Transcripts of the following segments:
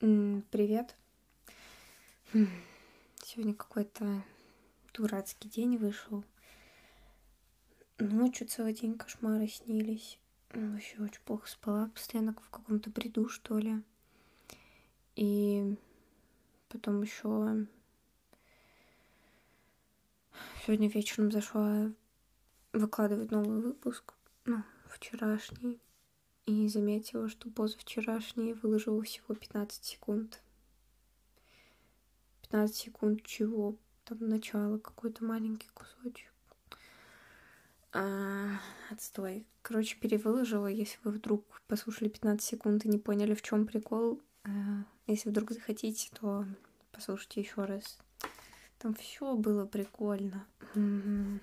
Привет. Сегодня какой-то дурацкий день вышел. Ночью целый день кошмары снились. Вообще очень плохо спала, постоянно в каком-то бреду, что ли. И потом еще сегодня вечером зашла выкладывать новый выпуск, ну, вчерашний и заметила, что позавчерашний выложила всего 15 секунд. 15 секунд чего? Там начало, какой-то маленький кусочек. А, отстой. Короче, перевыложила. Если вы вдруг послушали 15 секунд и не поняли, в чем прикол, а, если вдруг захотите, то послушайте еще раз. Там все было прикольно.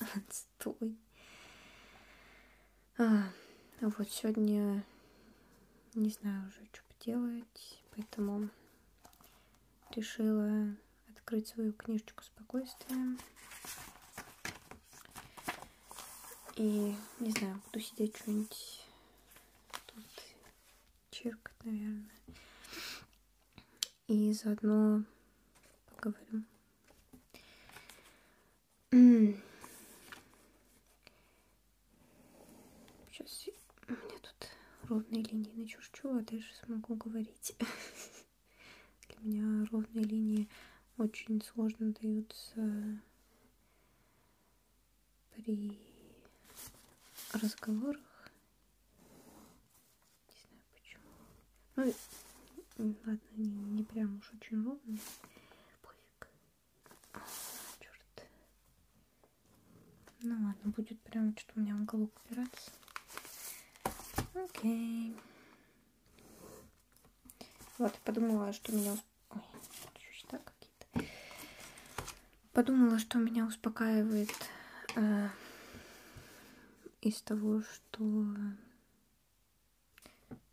Отстой. А, вот сегодня не знаю уже, что поделать, поэтому решила открыть свою книжечку спокойствия. И, не знаю, буду сидеть что-нибудь тут чиркать, наверное. И заодно поговорим. Сейчас ровные линии начерчу, а дальше смогу говорить. Для меня ровные линии очень сложно даются при разговорах. Не знаю почему. Ну, ладно, не, не прям уж очень ровные. Пофиг. Черт. Ну ладно, будет прям что-то у меня уголок упираться. Окей. Вот, подумала, что меня... Ой, чуть какие-то. Подумала, что меня успокаивает э, из того, что...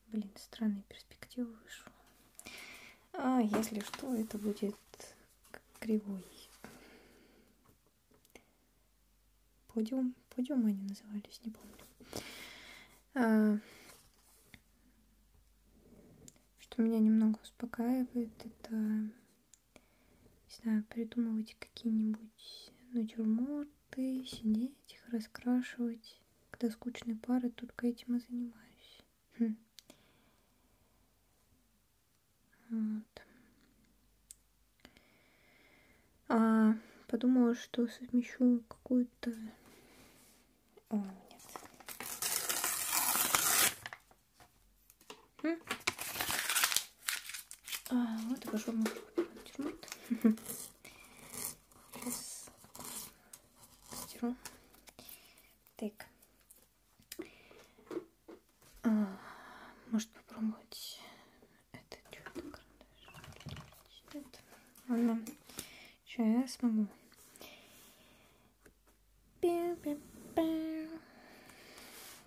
Блин, странная перспектива вышла. А, если что, это будет кривой. Подиум. Подиум они назывались, не помню. А, что меня немного успокаивает, это, не знаю, придумывать какие-нибудь натюрморты, сидеть их раскрашивать. Когда скучные пары, только этим и занимаюсь. Хм. Вот. А, подумала, что совмещу какую-то... О, А, вот и пошел мой натюрморт. Сейчас стиру. Так. А, может попробовать это что-то карандаш. Нет. Ладно. Сейчас смогу.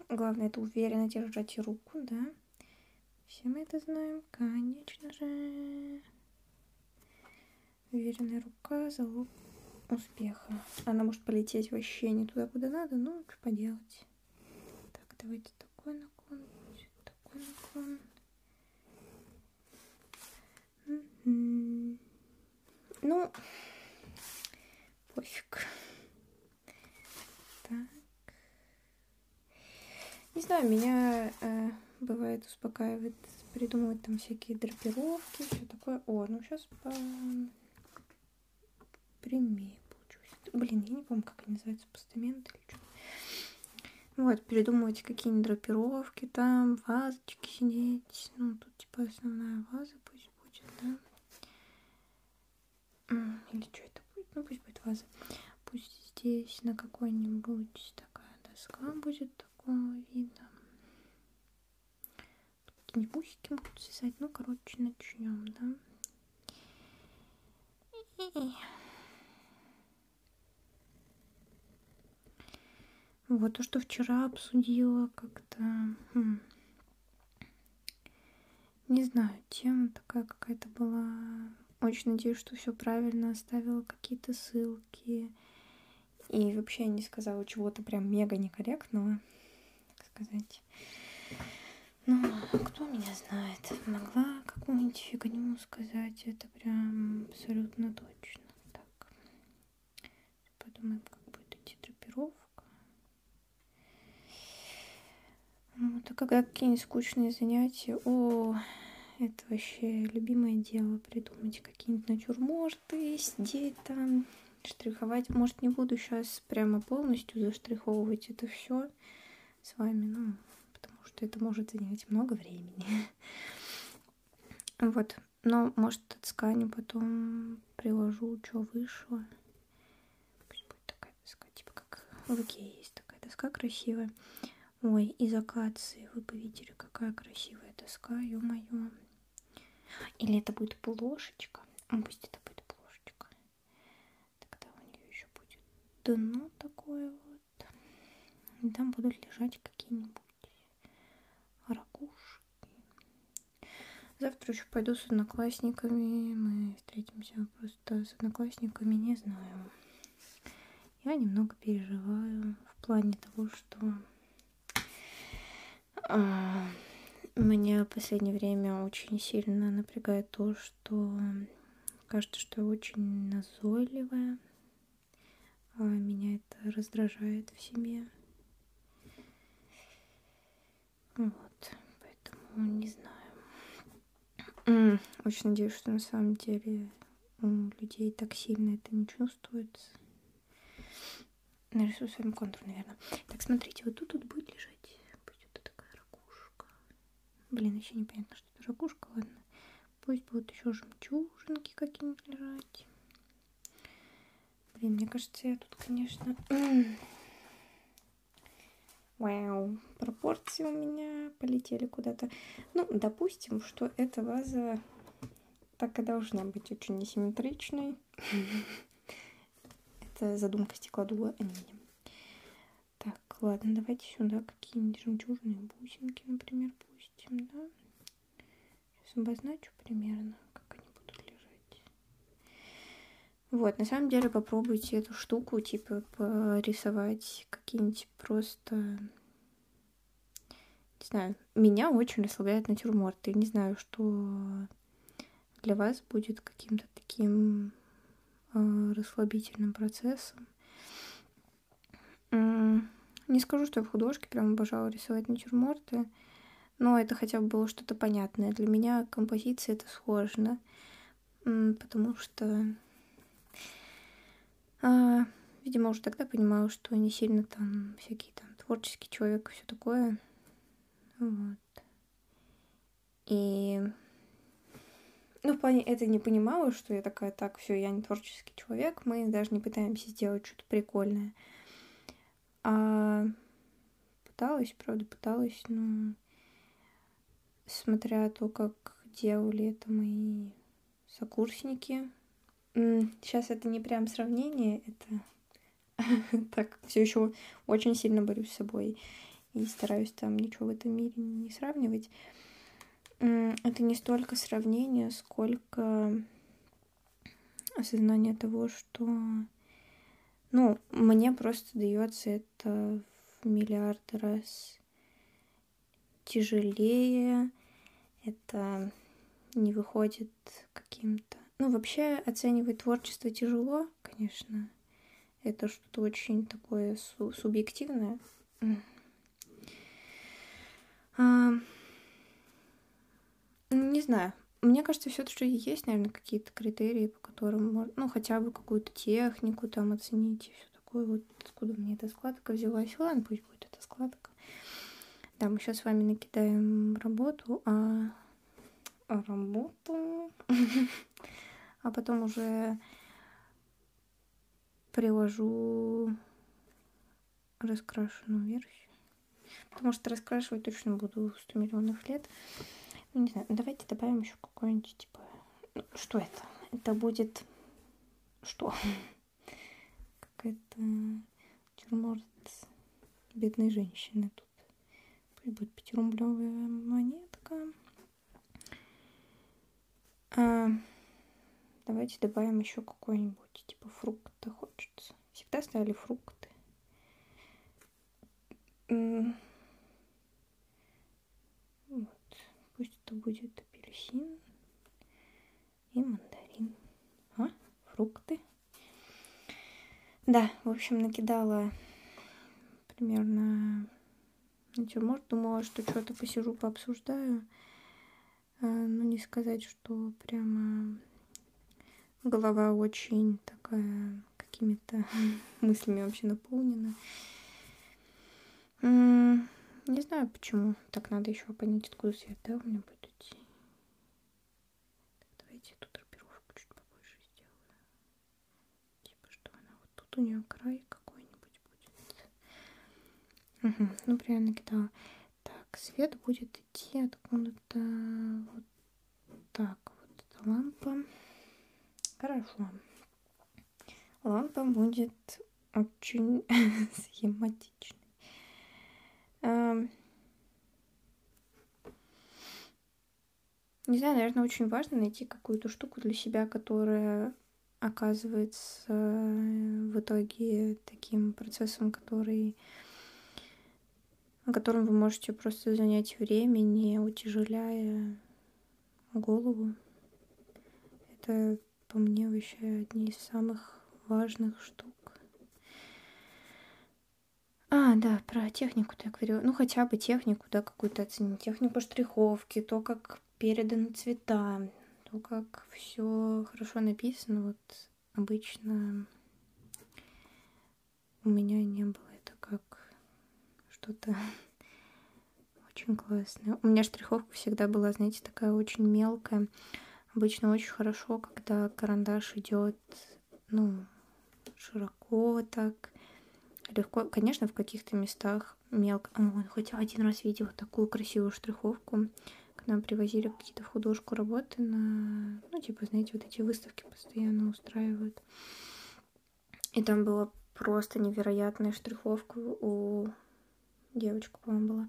Главное это уверенно держать руку, да? Все мы это знаем, конечно же. Уверенная рука – залог успеха. Она может полететь вообще не туда, куда надо, но что поделать. Так, давайте такой наклон, такой наклон. Ну, пофиг. Так. Не знаю, меня э, бывает успокаивает придумывать там всякие драпировки, все такое. О, ну сейчас по прямее получилось. Блин, я не помню, как они называются, постамент или что. Вот, придумывать какие-нибудь драпировки, там, вазочки сидеть. Ну, тут типа основная ваза пусть будет, да. Или что это будет? Ну, пусть будет ваза. Пусть здесь на какой-нибудь такая доска будет такого вида какие-нибудь бусики могут связать. Ну, короче, начнем, да. Вот то, что вчера обсудила как-то... Хм. Не знаю, тема такая какая-то была. Очень надеюсь, что все правильно оставила какие-то ссылки. И вообще не сказала чего-то прям мега некорректного, так сказать. Ну, кто меня знает? Могла какую-нибудь это прям абсолютно точно. Так. Подумаем, как будет идти драпировка. Вот, а когда какие-нибудь скучные занятия, о, это вообще любимое дело, придумать какие-нибудь натюрморты, сидеть там, штриховать. Может, не буду сейчас прямо полностью заштриховывать это все с вами, ну, что это может занять много времени. Вот, но, может, тканью потом приложу, что вышло. Пусть будет такая доска, типа как в Икее есть такая доска красивая. Ой, из акации вы бы видели, какая красивая доска, ё-моё. Или это будет плошечка. Пусть это будет плошечка. Тогда у нее еще будет дно такое вот. И там будут лежать какие-нибудь ракушки. Завтра еще пойду с одноклассниками. Мы встретимся просто с одноклассниками, не знаю. Я немного переживаю в плане того, что а, меня в последнее время очень сильно напрягает то, что кажется, что я очень назойливая. А меня это раздражает в себе. Вот, не знаю. Очень надеюсь, что на самом деле у людей так сильно это не чувствуется. Нарисую с вами контур, наверное. Так, смотрите, вот тут, тут будет лежать Блин, еще непонятно, что это ракушка, ладно. Пусть будут еще жемчужинки какие-нибудь лежать. Блин, мне кажется, я тут, конечно... Вау, пропорции у меня полетели куда-то. Ну, допустим, что эта ваза так и должна быть очень несимметричной. Это задумка стеклодува, а не Так, ладно, давайте сюда какие-нибудь жемчужные бусинки, например, допустим, да. Сейчас обозначу примерно, как. Вот, на самом деле попробуйте эту штуку, типа, порисовать какие-нибудь просто... Не знаю, меня очень расслабляет натюрморт. Я не знаю, что для вас будет каким-то таким э, расслабительным процессом. Не скажу, что я в художке прям обожала рисовать натюрморты но это хотя бы было что-то понятное. Для меня композиция это сложно, потому что, а, видимо, уже тогда понимала, что не сильно там всякий там творческий человек и все такое. Вот. И ну, в плане это не понимала, что я такая, так, все, я не творческий человек, мы даже не пытаемся сделать что-то прикольное. А пыталась, правда, пыталась, но смотря то, как делали это мои сокурсники. Сейчас это не прям сравнение, это так все еще очень сильно борюсь с собой и стараюсь там ничего в этом мире не сравнивать. Это не столько сравнение, сколько осознание того, что ну, мне просто дается это в миллиарды раз тяжелее, это не выходит каким-то... Ну, вообще оценивать творчество тяжело, конечно. Это что-то очень такое су- субъективное. А, не знаю. Мне кажется, все-таки есть, наверное, какие-то критерии, по которым можно, ну, хотя бы какую-то технику там оценить и все такое. Вот откуда мне эта складка взялась. Ладно, пусть будет эта складка. Да, мы сейчас с вами накидаем работу, а работу, а потом уже приложу раскрашенную версию. Потому что раскрашивать точно буду 100 миллионов лет. Ну, не знаю, давайте добавим еще какой-нибудь, типа... Ну, что это? Это будет... Что? Какая-то тюрморт бедной женщины тут. Пусть будет пятирублевая монетка. А, давайте добавим еще какой-нибудь, типа фрукта хочется. Всегда ставили фрукты. Вот. Пусть это будет апельсин. и мандарин. А, фрукты. Да, в общем, накидала примерно натюрморт. Думала, что что-то посижу, пообсуждаю. Ну, не сказать, что прямо голова очень такая какими-то мыслями вообще наполнена. Не знаю почему. Так надо еще понять, откуда свет, да, у меня будет идти. Так, давайте тут драпировку чуть побольше сделаю. Типа, что она вот тут у нее край какой-нибудь будет. Угу, ну, прям накидала. Так, свет будет идти откуда-то вот так вот. Эта лампа. Хорошо. Лампа будет очень схематичной. Не знаю, наверное, очень важно найти какую-то штуку для себя, которая оказывается в итоге таким процессом, который которым вы можете просто занять время, не утяжеляя голову. Это, по мне, вообще одни из самых важных штук. А, да, про технику-то я говорю. Ну, хотя бы технику, да, какую-то оценить. Технику штриховки, то, как переданы цвета, то, как все хорошо написано. Вот обычно у меня не было это как что-то очень классное. У меня штриховка всегда была, знаете, такая очень мелкая. Обычно очень хорошо, когда карандаш идет, ну, широко так легко, конечно, в каких-то местах мелко. О, хотя один раз видела такую красивую штриховку, когда привозили какие-то художку работы на, ну, типа, знаете, вот эти выставки постоянно устраивают. И там была просто невероятная штриховка у девочки, по-моему, была.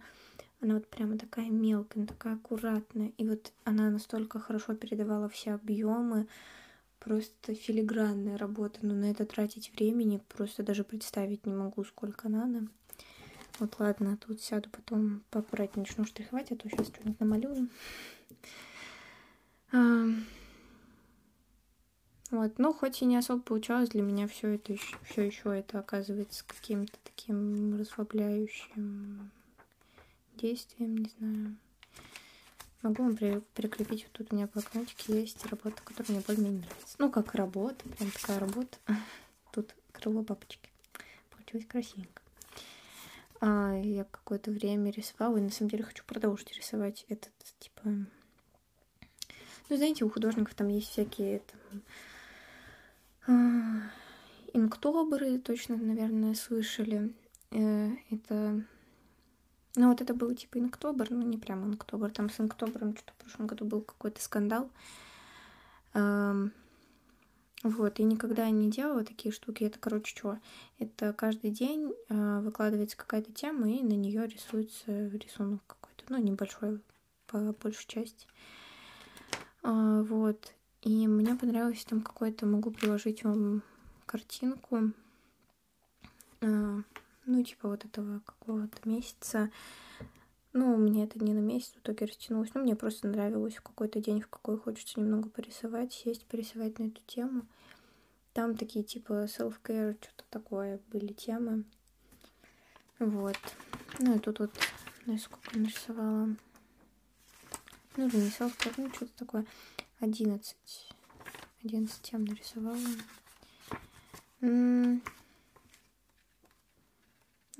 Она вот прямо такая мелкая, такая аккуратная. И вот она настолько хорошо передавала все объемы, просто филигранная работа, но на это тратить времени просто даже представить не могу, сколько надо. Вот ладно, тут сяду, потом поаккуратнее начну штриховать, а то сейчас что-нибудь намалюю. А, вот, ну, хоть и не особо получалось, для меня все это все еще это оказывается каким-то таким расслабляющим действием, не знаю. Могу вам при прикрепить, вот тут у меня в блокнотике есть работа, которая мне более-менее нравится. Ну, как работа, прям такая работа. Тут крыло бабочки. Получилось красивенько. А, я какое-то время рисовала, и на самом деле хочу продолжить рисовать этот, типа... Ну, знаете, у художников там есть всякие там, а, инктоберы, точно, наверное, слышали. Э, это ну, вот это был типа инктобер, ну, не прям инктобер, там с инктобером что-то в прошлом году был какой-то скандал. Эм, вот, и никогда не делала такие штуки. Это, короче, что? Это каждый день э, выкладывается какая-то тема, и на нее рисуется рисунок какой-то, ну, небольшой по большей части. Э, вот. И мне понравилось там какой-то, могу приложить вам картинку. Э, ну, типа вот этого какого-то месяца. Ну, мне это не на месяц в итоге растянулось, но мне просто нравилось в какой-то день, в какой хочется немного порисовать, сесть, порисовать на эту тему. Там такие типа self-care, что-то такое были темы. Вот. Ну и тут вот, ну сколько нарисовала. Ну, не self-care, ну что-то такое. 11. 11 тем нарисовала.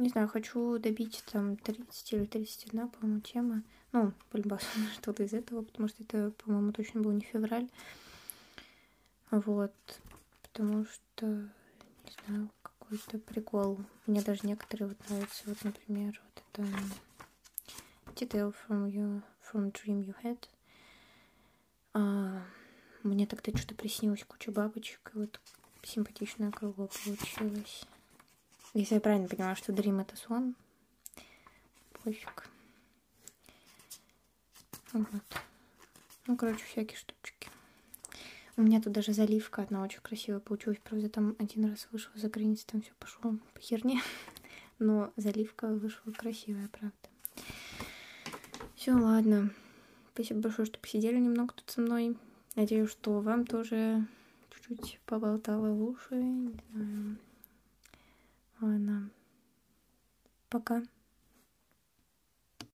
Не знаю, хочу добить там 30 или 31, по-моему, тема. Ну, полюбас что-то из этого, потому что это, по-моему, точно был не февраль. Вот. Потому что, не знаю, какой-то прикол. Мне даже некоторые вот нравятся. Вот, например, вот это Detail from, your, from Dream You Had. А, мне тогда что-то приснилось куча бабочек, и вот симпатичное крыло получилось. Если я правильно понимаю, что Dream это сон. Пофиг. Вот. Ну, короче, всякие штучки. У меня тут даже заливка одна очень красивая получилась. Правда, там один раз вышла за границей, там все пошло по херне. Но заливка вышла красивая, правда. Все, ладно. Спасибо большое, что посидели немного тут со мной. Надеюсь, что вам тоже чуть-чуть поболтала в уши. Не знаю. Ладно. Пока.